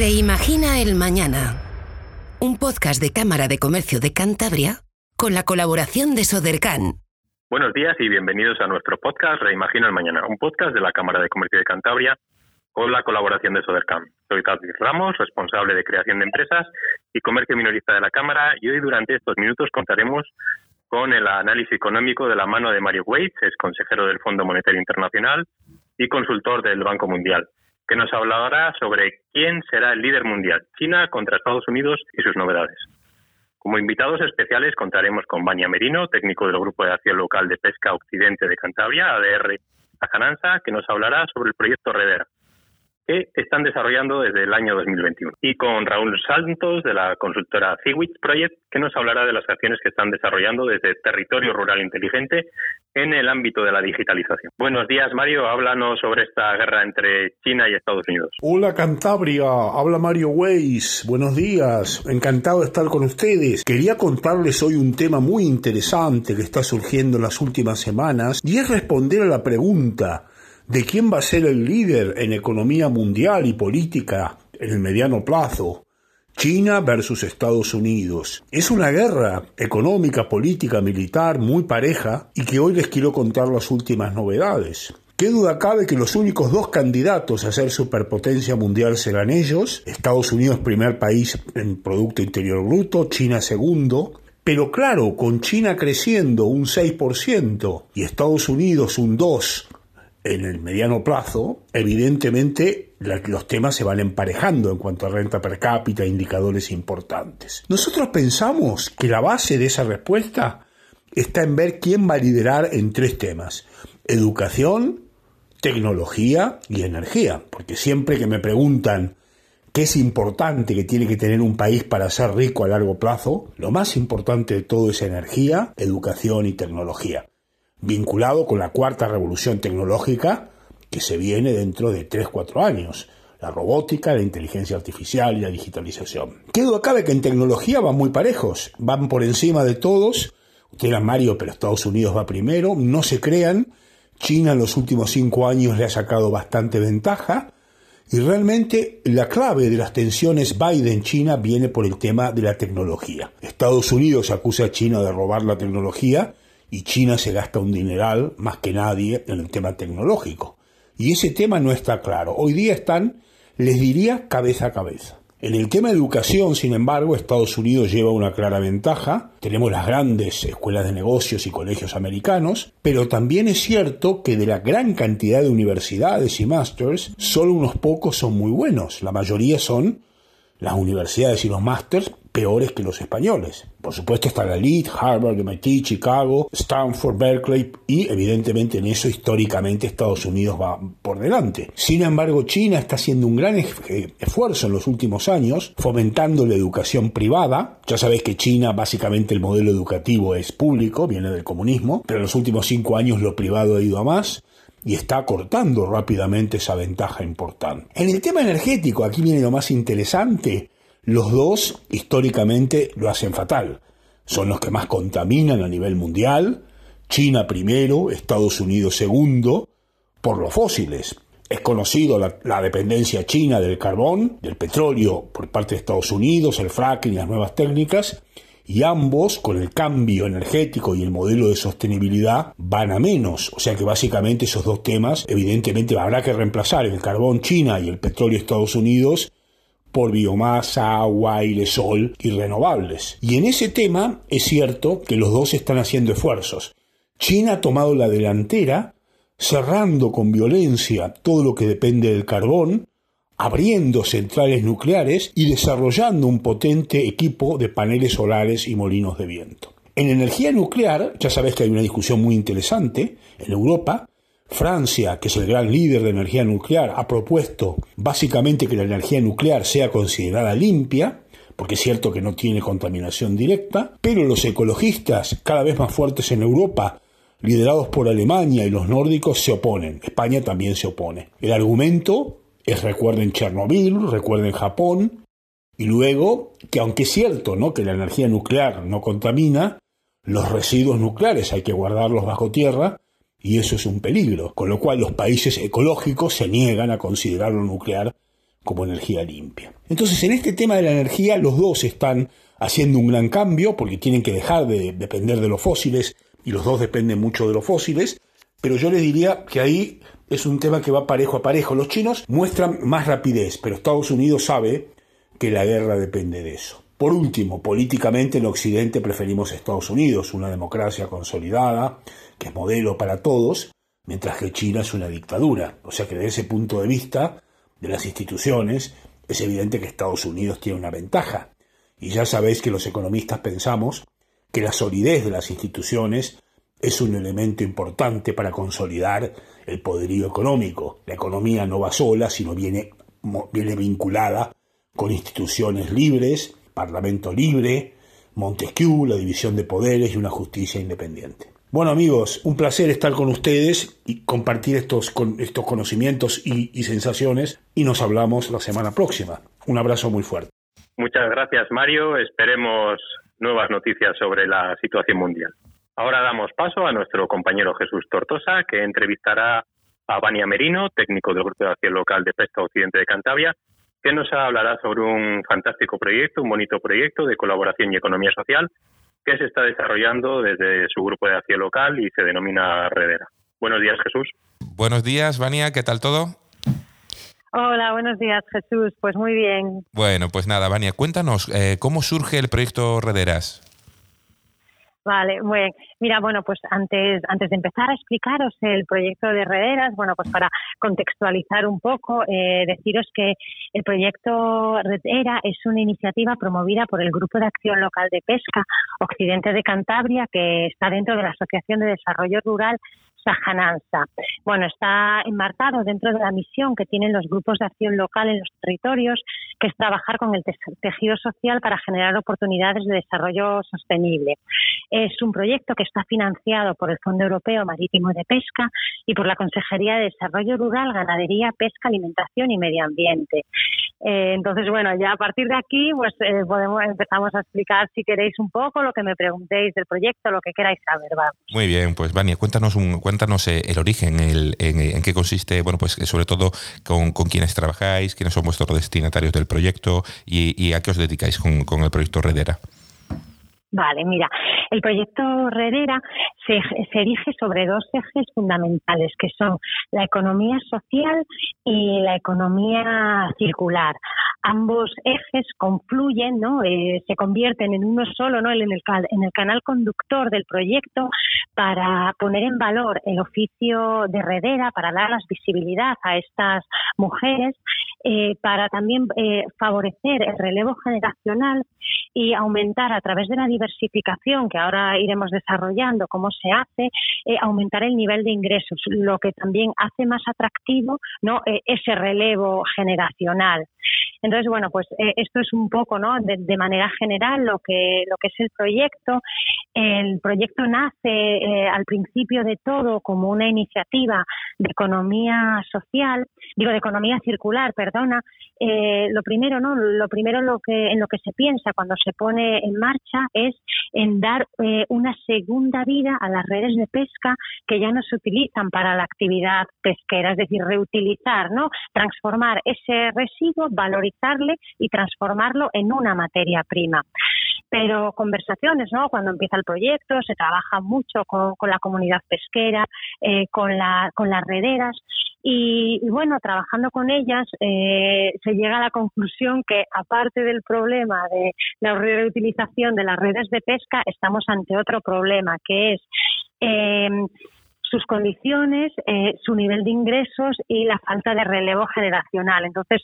Reimagina el Mañana. Un podcast de Cámara de Comercio de Cantabria con la colaboración de Sodercan. Buenos días y bienvenidos a nuestro podcast Reimagina el Mañana, un podcast de la Cámara de Comercio de Cantabria con la colaboración de Sodercan. Soy Carlos Ramos, responsable de creación de empresas y comercio minorista de la Cámara y hoy durante estos minutos contaremos con el análisis económico de la mano de Mario Waits, es consejero del Fondo Monetario Internacional y consultor del Banco Mundial que nos hablará sobre quién será el líder mundial, China contra Estados Unidos y sus novedades. Como invitados especiales contaremos con Bania Merino, técnico del Grupo de Acción Local de Pesca Occidente de Cantabria, ADR Ajananza, que nos hablará sobre el proyecto Redera, que están desarrollando desde el año 2021. Y con Raúl Santos, de la consultora Ciwitz Project, que nos hablará de las acciones que están desarrollando desde Territorio Rural Inteligente en el ámbito de la digitalización. Buenos días, Mario. Háblanos sobre esta guerra entre China y Estados Unidos. Hola, Cantabria. Habla Mario Weiss. Buenos días. Encantado de estar con ustedes. Quería contarles hoy un tema muy interesante que está surgiendo en las últimas semanas y es responder a la pregunta de quién va a ser el líder en economía mundial y política en el mediano plazo. China versus Estados Unidos. Es una guerra económica, política, militar muy pareja y que hoy les quiero contar las últimas novedades. ¿Qué duda cabe que los únicos dos candidatos a ser superpotencia mundial serán ellos? Estados Unidos primer país en Producto Interior Bruto, China segundo. Pero claro, con China creciendo un 6% y Estados Unidos un 2%, en el mediano plazo, evidentemente los temas se van emparejando en cuanto a renta per cápita, indicadores importantes. Nosotros pensamos que la base de esa respuesta está en ver quién va a liderar en tres temas. Educación, tecnología y energía. Porque siempre que me preguntan qué es importante que tiene que tener un país para ser rico a largo plazo, lo más importante de todo es energía, educación y tecnología vinculado con la cuarta revolución tecnológica que se viene dentro de 3-4 años. La robótica, la inteligencia artificial y la digitalización. ¿Qué duda cabe que en tecnología van muy parejos? Van por encima de todos. Usted era Mario, pero Estados Unidos va primero. No se crean. China en los últimos cinco años le ha sacado bastante ventaja. Y realmente la clave de las tensiones Biden-China viene por el tema de la tecnología. Estados Unidos acusa a China de robar la tecnología y China se gasta un dineral más que nadie en el tema tecnológico. Y ese tema no está claro. Hoy día están, les diría, cabeza a cabeza. En el tema de educación, sin embargo, Estados Unidos lleva una clara ventaja. Tenemos las grandes escuelas de negocios y colegios americanos, pero también es cierto que de la gran cantidad de universidades y másters, solo unos pocos son muy buenos. La mayoría son las universidades y los másters peores que los españoles. Por supuesto está la elite, Harvard, MIT, Chicago, Stanford, Berkeley y evidentemente en eso históricamente Estados Unidos va por delante. Sin embargo, China está haciendo un gran eh, esfuerzo en los últimos años fomentando la educación privada. Ya sabéis que China básicamente el modelo educativo es público, viene del comunismo, pero en los últimos cinco años lo privado ha ido a más y está cortando rápidamente esa ventaja importante. En el tema energético, aquí viene lo más interesante, los dos históricamente lo hacen fatal. Son los que más contaminan a nivel mundial, China primero, Estados Unidos segundo, por los fósiles. Es conocido la, dependencia china del carbón, del petróleo por parte de Estados Unidos, el fracking y las nuevas técnicas, y ambos, con el cambio energético y el modelo de sostenibilidad, van a menos. O sea que básicamente esos dos temas, evidentemente habrá que reemplazar el carbón China y el petróleo Estados Unidos por biomasa, agua, aire, sol y renovables. Y en ese tema es cierto que los dos están haciendo esfuerzos. China ha tomado la delantera, cerrando con violencia todo lo que depende del carbón, abriendo centrales nucleares y desarrollando un potente equipo de paneles solares y molinos de viento. En energía nuclear, ya sabes que hay una discusión muy interesante en Europa. Francia, que es el gran líder de energía nuclear, ha propuesto básicamente que la energía nuclear sea considerada limpia, porque es cierto que no tiene contaminación directa, pero los ecologistas, cada vez más fuertes en Europa, liderados por Alemania y los nórdicos, se oponen. España también se opone. El argumento es recuerden Chernobyl, recuerden Japón, y luego que aunque es cierto ¿no? que la energía nuclear no contamina, los residuos nucleares hay que guardarlos bajo tierra y eso es un peligro, con lo cual los países ecológicos se niegan a considerar lo nuclear como energía limpia. Entonces, en este tema de la energía, los dos están haciendo un gran cambio porque tienen que dejar de depender de los fósiles y los dos dependen mucho de los fósiles, pero yo les diría que ahí es un tema que va parejo a parejo. Los chinos muestran más rapidez, pero Estados Unidos sabe que la guerra depende de eso. Por último, políticamente en Occidente preferimos Estados Unidos, una democracia consolidada, que es modelo para todos, mientras que China es una dictadura. O sea que desde ese punto de vista de las instituciones, es evidente que Estados Unidos tiene una ventaja. Y ya sabéis que los economistas pensamos que la solidez de las instituciones es un elemento importante para consolidar el poderío económico. La economía no va sola, sino viene, viene vinculada con instituciones libres, parlamento libre, Montesquieu, la división de poderes y una justicia independiente. Bueno amigos, un placer estar con ustedes y compartir estos, estos conocimientos y, y sensaciones y nos hablamos la semana próxima. Un abrazo muy fuerte. Muchas gracias Mario, esperemos nuevas noticias sobre la situación mundial. Ahora damos paso a nuestro compañero Jesús Tortosa, que entrevistará a Vania Merino, técnico del Grupo de Acción Local de Pesca Occidente de Cantabria, que nos hablará sobre un fantástico proyecto, un bonito proyecto de colaboración y economía social que se está desarrollando desde su grupo de acción local y se denomina Redera. Buenos días, Jesús. Buenos días, Vania, ¿qué tal todo? Hola, buenos días, Jesús. Pues muy bien. Bueno, pues nada, Vania, cuéntanos, eh, ¿cómo surge el proyecto Rederas? Vale, muy Mira, bueno, pues antes, antes de empezar a explicaros el proyecto de Rederas, bueno, pues para contextualizar un poco, eh, deciros que el proyecto Redera es una iniciativa promovida por el Grupo de Acción Local de Pesca Occidente de Cantabria, que está dentro de la Asociación de Desarrollo Rural Sajananza. Bueno, está enmarcado dentro de la misión que tienen los grupos de acción local en los territorios, que es trabajar con el tejido social para generar oportunidades de desarrollo sostenible. Es un proyecto que está financiado por el Fondo Europeo Marítimo de Pesca y por la Consejería de Desarrollo Rural, Ganadería, Pesca, Alimentación y Medio Ambiente. Eh, entonces, bueno, ya a partir de aquí, pues eh, podemos empezamos a explicar, si queréis, un poco lo que me preguntéis del proyecto, lo que queráis saber. Vamos. Muy bien, pues Vania, cuéntanos un, cuéntanos eh, el origen, el, en, qué consiste, bueno, pues sobre todo con, con quiénes trabajáis, quiénes son vuestros destinatarios del proyecto y, a qué os dedicáis con el proyecto Redera. Vale, mira, el proyecto Redera se, se, erige sobre dos ejes fundamentales, que son la economía social y la economía circular. Ambos ejes confluyen, ¿no? Eh, se convierten en uno solo, ¿no? En el, en el canal conductor del proyecto para poner en valor el oficio de Redera, para darles visibilidad a estas mujeres, eh, para también eh, favorecer el relevo generacional y aumentar a través de la diversificación que ahora iremos desarrollando cómo se hace, eh, aumentar el nivel de ingresos, lo que también hace más atractivo ¿no? Eh, ese relevo generacional. Entonces, bueno, pues eh, esto es un poco, ¿no? De, manera general lo que lo que es el proyecto. El proyecto nace al principio de todo como una iniciativa de economía social, digo de economía circular, perdona. lo primero, ¿no? Lo primero lo que en lo que se piensa cuando se pone en marcha es en dar eh, una segunda vida a las redes de pesca que ya no se utilizan para la actividad pesquera, es decir, reutilizar, ¿no? Transformar ese residuo, y transformarlo en una materia prima pero conversaciones, ¿no? Cuando empieza el proyecto, se trabaja mucho con, la comunidad pesquera, eh, con, la, con las rederas y, bueno, trabajando con ellas eh, se llega a la conclusión que aparte del problema de la reutilización de las redes de pesca, estamos ante otro problema que es eh, sus condiciones, su nivel de ingresos y la falta de relevo generacional. Entonces,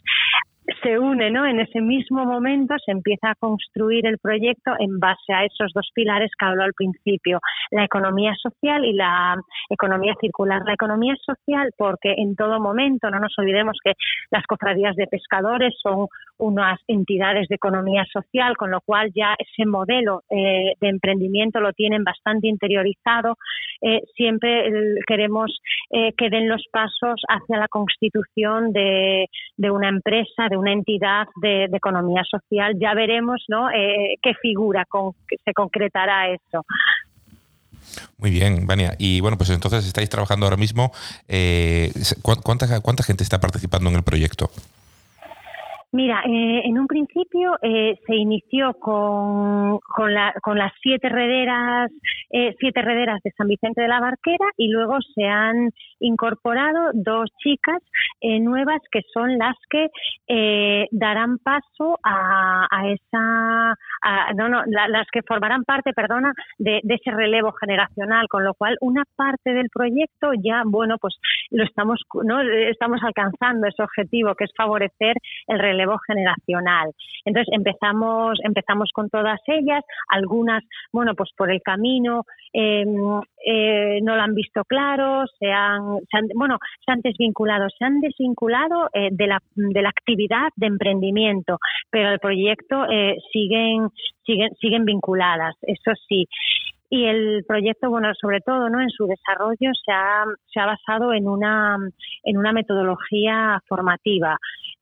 se une, ¿no? En ese mismo momento se empieza a construir el proyecto en base a esos dos pilares que habló al principio, la economía social y la economía circular. La economía social porque en todo momento, no nos olvidemos que las cofradías de pescadores son unas entidades de economía social, con lo cual ya ese modelo eh, de emprendimiento lo tienen bastante interiorizado. Eh, siempre queremos eh, que den los pasos hacia la constitución de, de una empresa, de una entidad de, economía social. Ya veremos ¿no? qué figura con, se concretará eso. Muy bien, Vania. Y bueno, pues entonces estáis trabajando ahora mismo. ¿cuánta, ¿Cuánta gente está participando en el proyecto? Mira, eh, en un principio eh, se inició con, con, las siete rederas, eh, siete rederas de San Vicente de la Barquera y luego se han incorporado dos chicas nuevas que son las que darán paso a, esa, no, no, las que formarán parte, perdona, de, de, ese relevo generacional, con lo cual una parte del proyecto ya, bueno, pues lo estamos, no, estamos alcanzando ese objetivo que es favorecer el relevo generacional. Entonces empezamos, empezamos con todas ellas, algunas, bueno, pues por el camino em, eh, no lo han visto claro, se han, bueno, se han desvinculado, se han desvinculado eh, de, la, de la actividad de emprendimiento, pero el proyecto eh, siguen, siguen, siguen vinculadas, eso sí. Y el proyecto bueno sobre todo no en su desarrollo se ha, se ha basado en una en una metodología formativa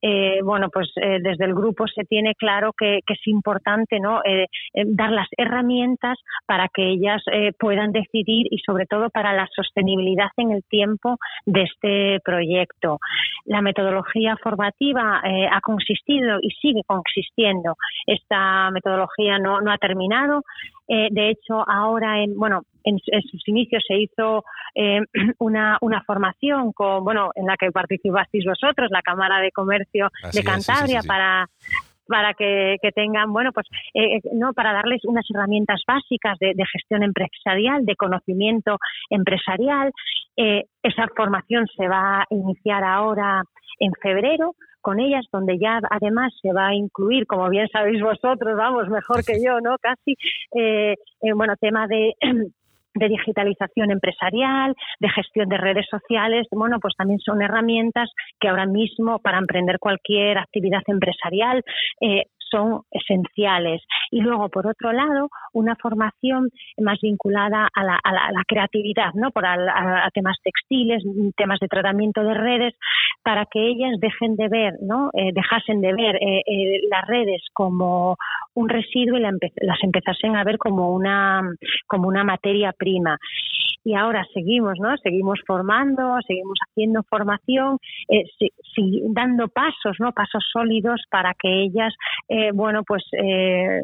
eh, bueno, pues eh, desde el grupo se tiene claro que, es importante ¿no? Eh, dar las herramientas para que ellas puedan decidir y sobre todo para la sostenibilidad en el tiempo de este proyecto. La metodología formativa ha consistido y sigue consistiendo. Esta metodología no, no ha terminado. de hecho, ahora en, bueno, en, sus inicios se hizo eh, una, una formación con, bueno, en la que participasteis vosotros, la Cámara de Comercio de Cantabria, para para que, tengan, bueno, pues, eh, no, para darles unas herramientas básicas de, gestión empresarial, de conocimiento empresarial. Eh, esa formación se va a iniciar ahora en febrero con ellas, donde ya además se va a incluir, como bien sabéis vosotros, vamos, mejor que yo, ¿no? Casi, bueno, tema de de digitalización empresarial, de gestión de redes sociales, bueno, pues también son herramientas que ahora mismo para emprender cualquier actividad empresarial eh, son esenciales. Y luego, por otro lado, una formación más vinculada a la, a la, creatividad, ¿no? Por a, temas textiles, temas de tratamiento de redes, para que ellas dejen de ver, ¿no? Eh, dejasen de ver eh, eh, las redes como un residuo y las empezasen a ver como una, como una materia prima y ahora seguimos, ¿no? Seguimos formando, seguimos haciendo formación, eh, dando pasos, ¿no? Pasos sólidos para que ellas, eh, bueno, pues eh,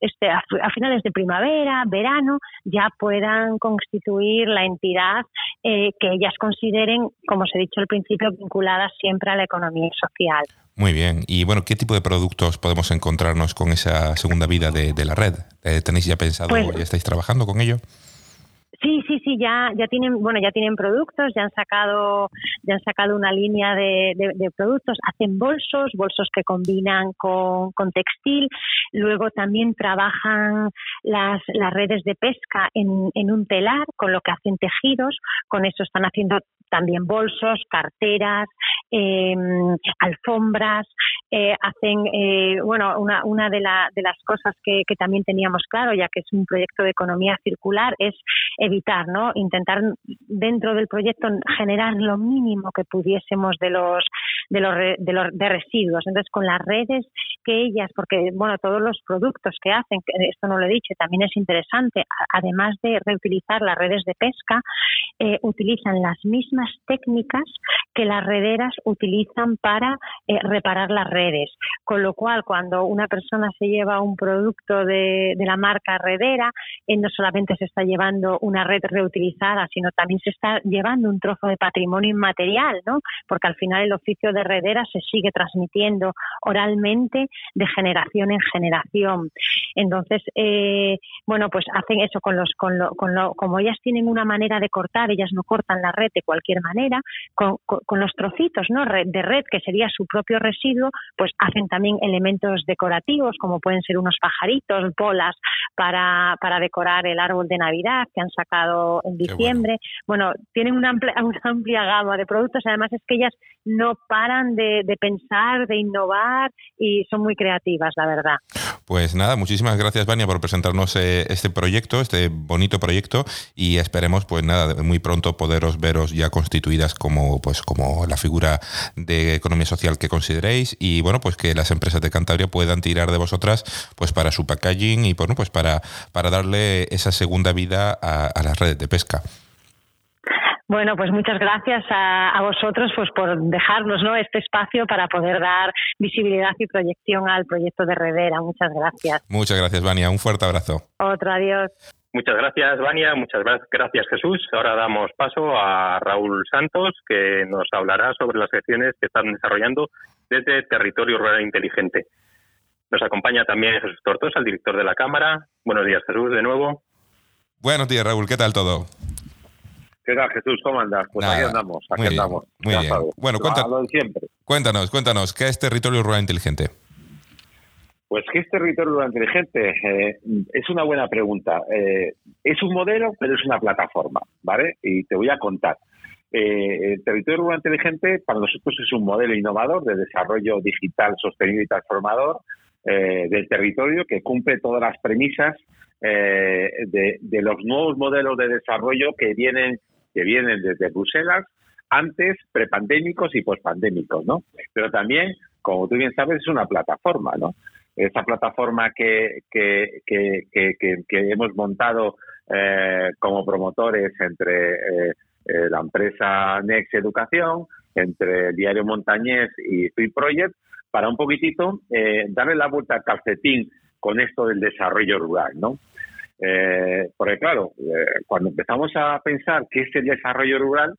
este, a, finales de primavera, verano, ya puedan constituir la entidad que ellas consideren, como os he dicho al principio, vinculadas siempre a la economía social. Muy bien. Y bueno, ¿qué tipo de productos podemos encontrarnos con esa segunda vida de, la red? ¿Tenéis ya pensado, pues ya estáis trabajando con ello? Sí, sí, sí, ya, ya tienen, bueno, ya tienen productos, ya han sacado, ya han sacado una línea de, productos, hacen bolsos, bolsos que combinan con, con, textil, luego también trabajan las, las redes de pesca en, en un telar, con lo que hacen tejidos, con eso están haciendo también bolsos, carteras, eh, alfombras, eh, hacen, eh, bueno, una, una de, la, de las cosas que, que también teníamos claro, ya que es un proyecto de economía circular, es evitar, ¿no? Intentar dentro del proyecto generar lo mínimo que pudiésemos de los de los, de los de residuos. Entonces, con las redes que ellas, porque bueno, todos los productos que hacen, esto no lo he dicho, también es interesante, además de reutilizar las redes de pesca, eh, utilizan las mismas técnicas que las rederas utilizan para eh, reparar las redes. Con lo cual, cuando una persona se lleva un producto de, de la marca redera, eh, no solamente se está llevando una red reutilizada, sino también se está llevando un trozo de patrimonio inmaterial, ¿no? Porque al final el oficio de redera se sigue transmitiendo oralmente de generación en generación. Entonces, eh, bueno, pues hacen eso con los, con lo, con lo, como ellas tienen una manera de cortar, ellas no cortan la red de cualquier manera, con, con, los trocitos, ¿no? de red que sería su propio residuo, pues hacen también elementos decorativos como pueden ser unos pajaritos, bolas para, para decorar el árbol de Navidad que han sacado en diciembre. Bueno. tienen una amplia, una amplia gama de productos. Además es que ellas no paran de, de pensar, de innovar y son muy creativas, la verdad. Pues nada, muchísimas gracias, Vania, por presentarnos eh, este proyecto, este bonito proyecto, y esperemos, pues nada, muy pronto poderos veros ya constituidas como, pues, como la figura de economía social que consideréis, y bueno, pues que las empresas de Cantabria puedan tirar de vosotras, pues para su packaging y bueno, pues para, para darle esa segunda vida a las redes de pesca. Bueno, pues muchas gracias a, vosotros pues por dejarnos ¿no? este espacio para poder dar visibilidad y proyección al proyecto de Redera. Muchas gracias. Muchas gracias, Vania. Un fuerte abrazo. Otro adiós. Muchas gracias, Vania. Muchas gracias, Jesús. Ahora damos paso a Raúl Santos, que nos hablará sobre las acciones que están desarrollando desde Territorio Rural Inteligente. Nos acompaña también Jesús Tortosa, el director de la Cámara. Buenos días, Jesús, de nuevo. Buenos días, Raúl. ¿Qué tal todo? ¿Qué tal, Jesús? ¿Cómo andas? Pues aquí andamos, aquí andamos. muy bien. Bueno, cuéntanos, cuéntanos, cuéntanos, ¿qué es Territorio Rural Inteligente? Pues, ¿qué es Territorio Rural Inteligente? Eh, es una buena pregunta. Eh, es un modelo, pero es una plataforma, ¿vale? Y te voy a contar. Eh, el Territorio Rural Inteligente para nosotros es un modelo innovador de desarrollo digital sostenible y transformador del territorio que cumple todas las premisas de, de, los nuevos modelos de desarrollo que vienen que vienen desde Bruselas, antes, prepandémicos y pospandémicos, ¿no? Pero también, como tú bien sabes, es una plataforma, ¿no? Esa plataforma que, que, que, que, hemos montado eh, como promotores entre eh, eh, la empresa Next Educación, entre diario Montañés y Free Project, para un poquitito darle la vuelta al calcetín con esto del desarrollo rural, ¿no? Eh, porque claro, eh, cuando empezamos a pensar qué es el desarrollo rural,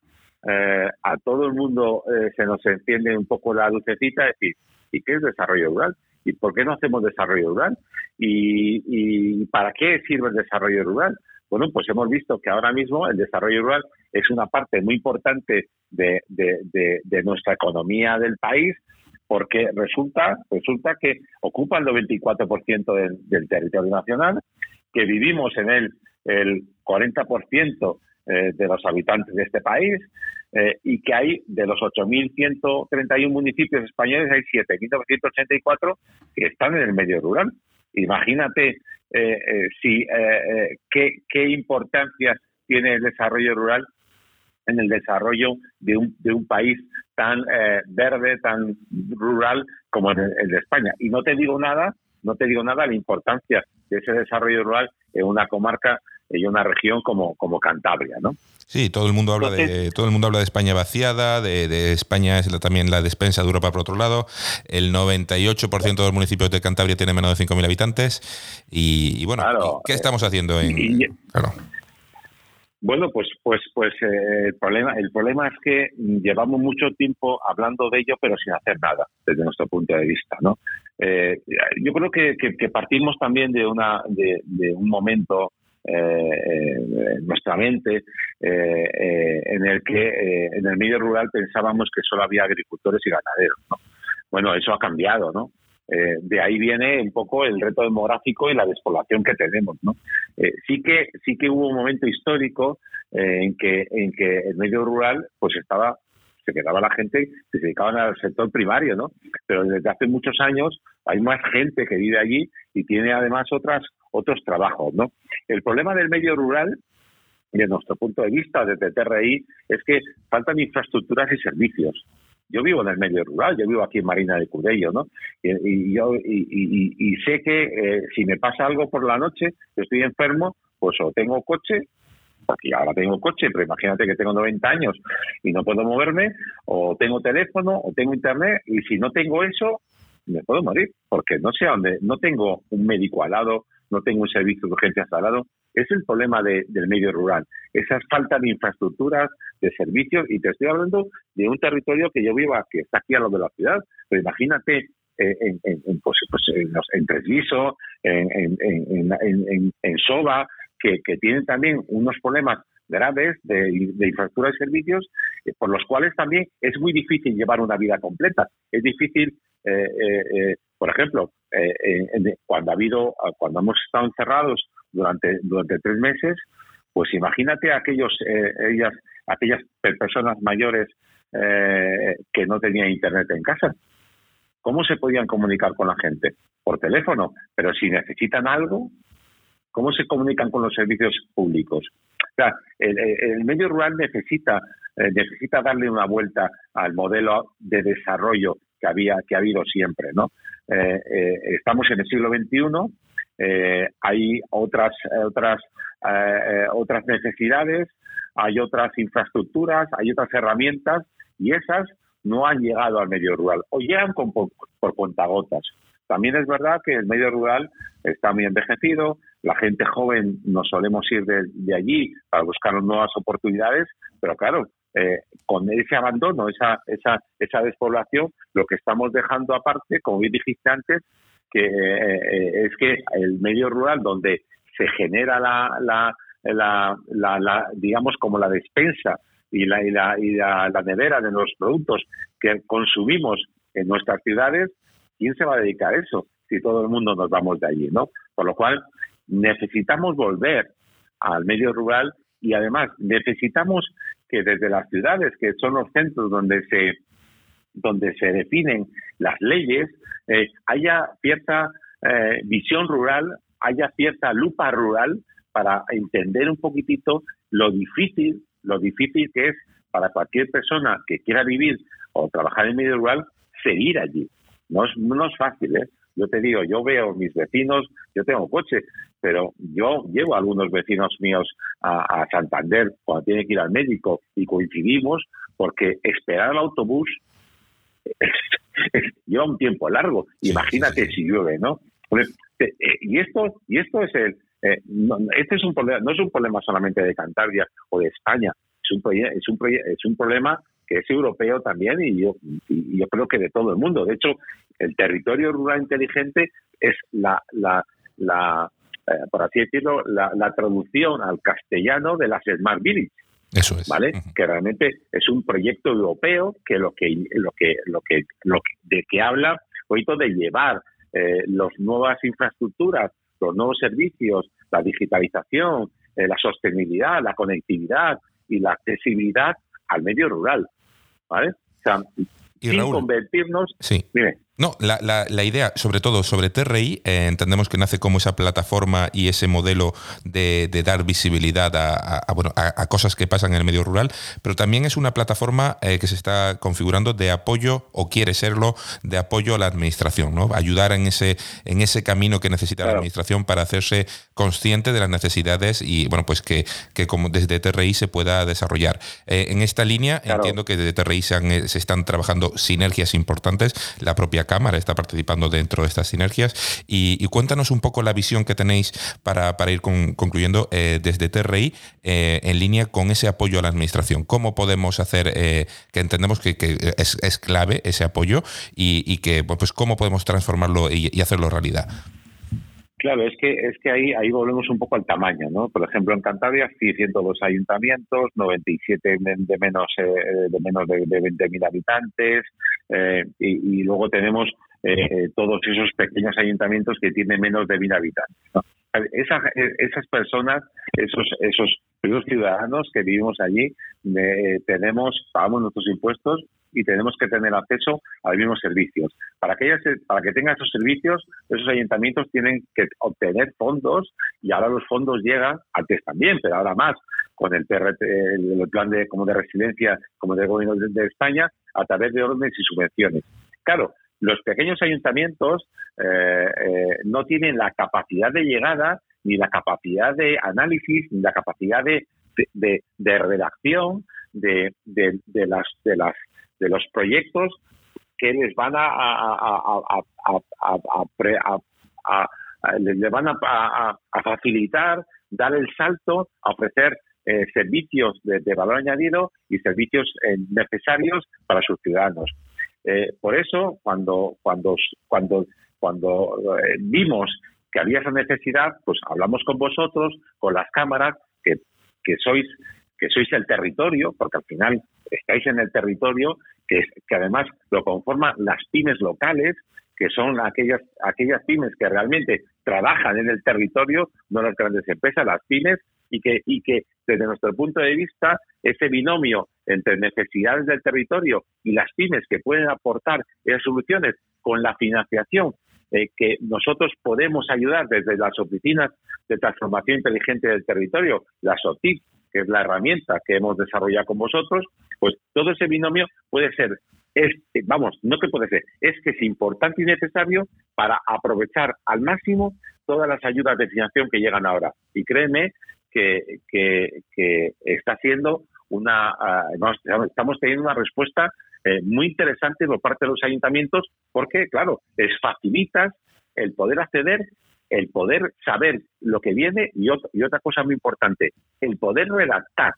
eh, a todo el mundo eh, se nos enciende un poco la lucecita de decir, ¿y qué es desarrollo rural? ¿Y por qué no hacemos desarrollo rural? ¿Y, y para qué sirve el desarrollo rural? Bueno, pues hemos visto que ahora mismo el desarrollo rural es una parte muy importante de, de, de, nuestra economía del país, porque resulta, resulta que ocupa el 94% del, del territorio nacional que vivimos en él el 40% eh, de los habitantes de este país eh, y que hay de los 8.131 municipios españoles hay 7.984 que están en el medio rural. Imagínate eh, si qué, qué importancia tiene el desarrollo rural en el desarrollo de un, de un país tan verde, tan rural como el, de España. Y no te digo nada, no te digo nada la importancia de ese desarrollo rural en una comarca y una región como, como Cantabria, ¿no? Sí, todo el mundo habla de todo el mundo habla de España vaciada, de, España es también la despensa de Europa por otro lado. El 98% de los municipios de Cantabria tienen menos de 5.000 habitantes y, bueno, ¿qué estamos haciendo en Bueno, pues, pues, pues eh, el problema, el problema es que llevamos mucho tiempo hablando de ello, pero sin hacer nada desde nuestro punto de vista, ¿no? Eh, yo creo que, partimos también de, una, de, un momento eh, en nuestra mente eh, en el que en el medio rural pensábamos que solo había agricultores y ganaderos. Bueno, eso ha cambiado, ¿no? de ahí viene un poco el reto demográfico y la despoblación que tenemos, ¿no? sí que sí que hubo un momento histórico en que en que el medio rural pues estaba se quedaba la gente que se dedicaban al sector primario, ¿no? Pero desde hace muchos años hay más gente que vive allí y tiene además otras otros trabajos, ¿no? El problema del medio rural desde nuestro punto de vista, desde TRI, es que faltan infraestructuras y servicios. Yo vivo en el medio rural, yo vivo aquí en Marina de Cudello, ¿no? Y, yo y, sé que eh, si me pasa algo por la noche, estoy enfermo, pues o tengo coche porque ahora tengo coche, pero imagínate que tengo 90 años y no puedo moverme, o tengo teléfono, o tengo internet, y si no tengo eso, me puedo morir, porque no sé dónde, no tengo un médico al lado, no tengo un servicio de urgencias al lado. Es el problema del medio rural, esa falta de infraestructuras, de servicios, y te estoy hablando de un territorio que yo vivo, que está aquí a lo de la ciudad, pero imagínate eh, en, en, pues, pues en, en Tresviso, en, en, en, Soba, que, tienen también unos problemas graves de, infraestructura y servicios, eh, por los cuales también es muy difícil llevar una vida completa. Es difícil, eh, eh, por ejemplo, cuando ha habido, cuando hemos estado encerrados durante durante tres meses, pues imagínate aquellos, ellas, aquellas personas mayores que no tenían internet en casa. ¿Cómo se podían comunicar con la gente? Por teléfono. Pero si necesitan algo, ¿Cómo se comunican con los servicios públicos? O sea, el, medio rural necesita, eh, necesita darle una vuelta al modelo de desarrollo que había que ha habido siempre, ¿no? Eh, eh, estamos en el siglo XXI, hay otras otras otras necesidades, hay otras infraestructuras, hay otras herramientas y esas no han llegado al medio rural o llegan por, por. También es verdad que el medio rural está muy envejecido, la gente joven nos solemos ir de, allí para buscar nuevas oportunidades, pero claro, eh, con ese abandono, esa, esa, esa despoblación, lo que estamos dejando aparte, como bien dijiste antes, que eh, es que el medio rural donde se genera la, la, la, la, digamos como la despensa y la, y la, y la, nevera de los productos que consumimos en nuestras ciudades, ¿quién se va a dedicar a eso si todo el mundo nos vamos de allí, no? Por lo cual necesitamos volver al medio rural y además necesitamos que desde las ciudades, que son los centros donde se donde se definen las leyes, eh, haya cierta eh, visión rural, haya cierta lupa rural para entender un poquitito lo difícil, lo difícil que es para cualquier persona que quiera vivir o trabajar en medio rural seguir allí. No es, no es fácil, ¿eh? Yo te digo, yo veo mis vecinos, yo tengo coche, pero yo llevo a algunos vecinos míos a, Santander cuando tienen que ir al médico y coincidimos porque esperar al autobús lleva un tiempo largo. Imagínate si llueve, ¿no? Eh, y esto y esto es el eh, este es un problema no es un problema solamente de Cantabria o de España es un es un es un problema que es europeo también y yo, yo creo que de todo el mundo. De hecho, el territorio rural inteligente es la, la, la eh, por así decirlo, la, la, traducción al castellano de las Smart Village. Eso es. ¿Vale? Que realmente es un proyecto europeo que lo que lo que lo que lo que, de que habla hoy de llevar eh, las nuevas infraestructuras, los nuevos servicios, la digitalización, eh, la sostenibilidad, la conectividad y la accesibilidad al medio rural. ¿Vale? O sea, sin convertirnos. Sí. No, la, la, idea, sobre todo sobre TRI, eh, entendemos que nace como esa plataforma y ese modelo de, dar visibilidad a, bueno, a, cosas que pasan en el medio rural, pero también es una plataforma eh, que se está configurando de apoyo, o quiere serlo, de apoyo a la administración, ¿no? Ayudar en ese, en ese camino que necesita la administración para hacerse consciente de las necesidades y, bueno, pues que, que como desde TRI se pueda desarrollar. Eh, en esta línea entiendo que desde TRI se, se están trabajando sinergias importantes, la propia Cámara está participando dentro de estas sinergias. Y, cuéntanos un poco la visión que tenéis para, para ir concluyendo eh, desde TRI eh, en línea con ese apoyo a la administración. ¿Cómo podemos hacer, eh, que entendemos que, es, clave ese apoyo y, que, pues, cómo podemos transformarlo y hacerlo realidad? Claro, es que es que ahí ahí volvemos un poco al tamaño, ¿no? Por ejemplo, en Cantabria sí 102 ayuntamientos, 97 de menos eh, de menos de, de 20.000 habitantes eh, y, luego tenemos eh, todos esos pequeños ayuntamientos que tienen menos de 1.000 habitantes. esas personas, esos esos esos ciudadanos que vivimos allí, tenemos pagamos nuestros impuestos y tenemos que tener acceso a los mismos servicios. Para que, para que tengan esos servicios, esos ayuntamientos tienen que obtener fondos y ahora los fondos llegan, antes también, pero ahora más, con el, el plan de, como de resiliencia como del gobierno de, España, a través de órdenes y subvenciones. Claro, los pequeños ayuntamientos eh, eh, no tienen la capacidad de llegada, ni la capacidad de análisis, ni la capacidad de, de, redacción de, de, de, los proyectos que les van a, les van a, facilitar dar el salto a ofrecer eh, servicios de, valor añadido y servicios eh, necesarios para sus ciudadanos. Eh, por eso, cuando cuando cuando cuando vimos que había esa necesidad, pues hablamos con vosotros, con las cámaras, que, que sois que sois el territorio, porque al final estáis en el territorio, que, que además lo conforman las pymes locales, que son aquellas, aquellas pymes que realmente trabajan en el territorio, no las grandes empresas, las pymes, y que, y que desde nuestro punto de vista ese binomio entre necesidades del territorio y las pymes que pueden aportar soluciones con la financiación eh, que nosotros podemos ayudar desde las oficinas de transformación inteligente del territorio, las OTIP, que es la herramienta que hemos desarrollado con vosotros, pues todo ese binomio puede ser, es, vamos, no que puede ser, es que es importante y necesario para aprovechar al máximo todas las ayudas de financiación que llegan ahora. Y créeme que, que, está haciendo una, ah, estamos teniendo una respuesta eh, muy interesante por parte de los ayuntamientos porque, claro, les facilitas el poder acceder, el poder saber lo que viene y, y otra cosa muy importante, el poder redactar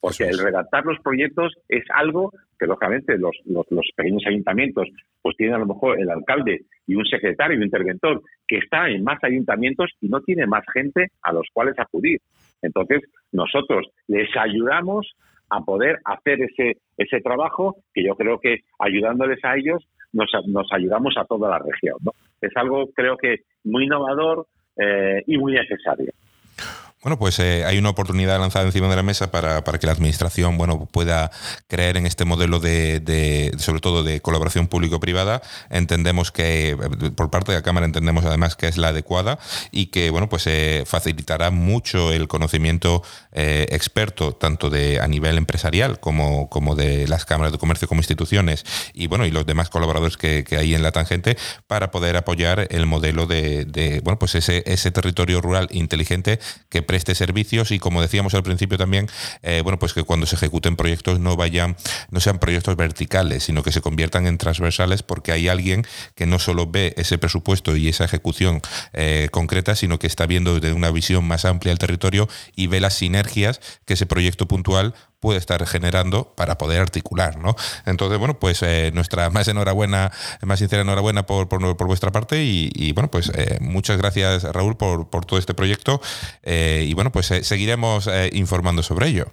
porque el redactar los proyectos es algo que lógicamente los, los, pequeños ayuntamientos pues tienen a lo mejor el alcalde y un secretario y un interventor que está en más ayuntamientos y no tiene más gente a los cuales acudir. Entonces, nosotros les ayudamos a poder hacer ese, ese trabajo que yo creo que ayudándoles a ellos nos, nos ayudamos a toda la región. ¿no? Es algo creo que muy innovador eh, y muy necesario. Bueno, pues eh, hay una oportunidad lanzada encima de la mesa para, que la administración bueno, pueda creer en este modelo de, sobre todo de colaboración público-privada. Entendemos que, eh, por parte de la Cámara, entendemos además que es la adecuada y que bueno, pues eh, facilitará mucho el conocimiento experto, tanto de a nivel empresarial como, como de las cámaras de comercio como instituciones y bueno, y los demás colaboradores que, hay en la tangente para poder apoyar el modelo de, de bueno, pues ese, ese territorio rural inteligente que servicios y como decíamos al principio también, eh, bueno, pues que cuando se ejecuten proyectos no vayan, no sean proyectos verticales, sino que se conviertan en transversales porque hay alguien que no solo ve ese presupuesto y esa ejecución eh, concreta, sino que está viendo desde una visión más amplia el territorio y ve las sinergias que ese proyecto puntual puede estar generando para poder articular, ¿no? Entonces, bueno, pues eh, nuestra más enhorabuena, más sincera enhorabuena por, por, vuestra parte y, bueno, pues eh, muchas gracias Raúl por, por todo este proyecto eh, y bueno, pues seguiremos informando sobre ello.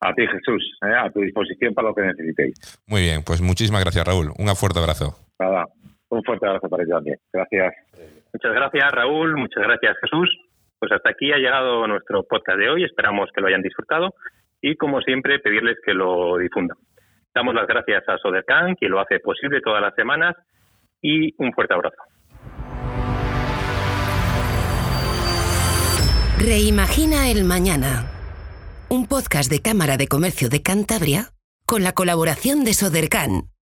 A ti Jesús, a tu disposición para lo que necesitéis. Muy bien, pues muchísimas gracias Raúl, un fuerte abrazo. Nada, un fuerte abrazo para ti también. Gracias. Muchas gracias Raúl, muchas gracias Jesús. Pues hasta aquí ha llegado nuestro podcast de hoy, esperamos que lo hayan disfrutado y, como siempre, pedirles que lo difundan. Damos las gracias a Sodercan, quien lo hace posible todas las semanas, y un fuerte abrazo. Reimagina el Mañana, un podcast de Cámara de Comercio de Cantabria con la colaboración de Sodercan.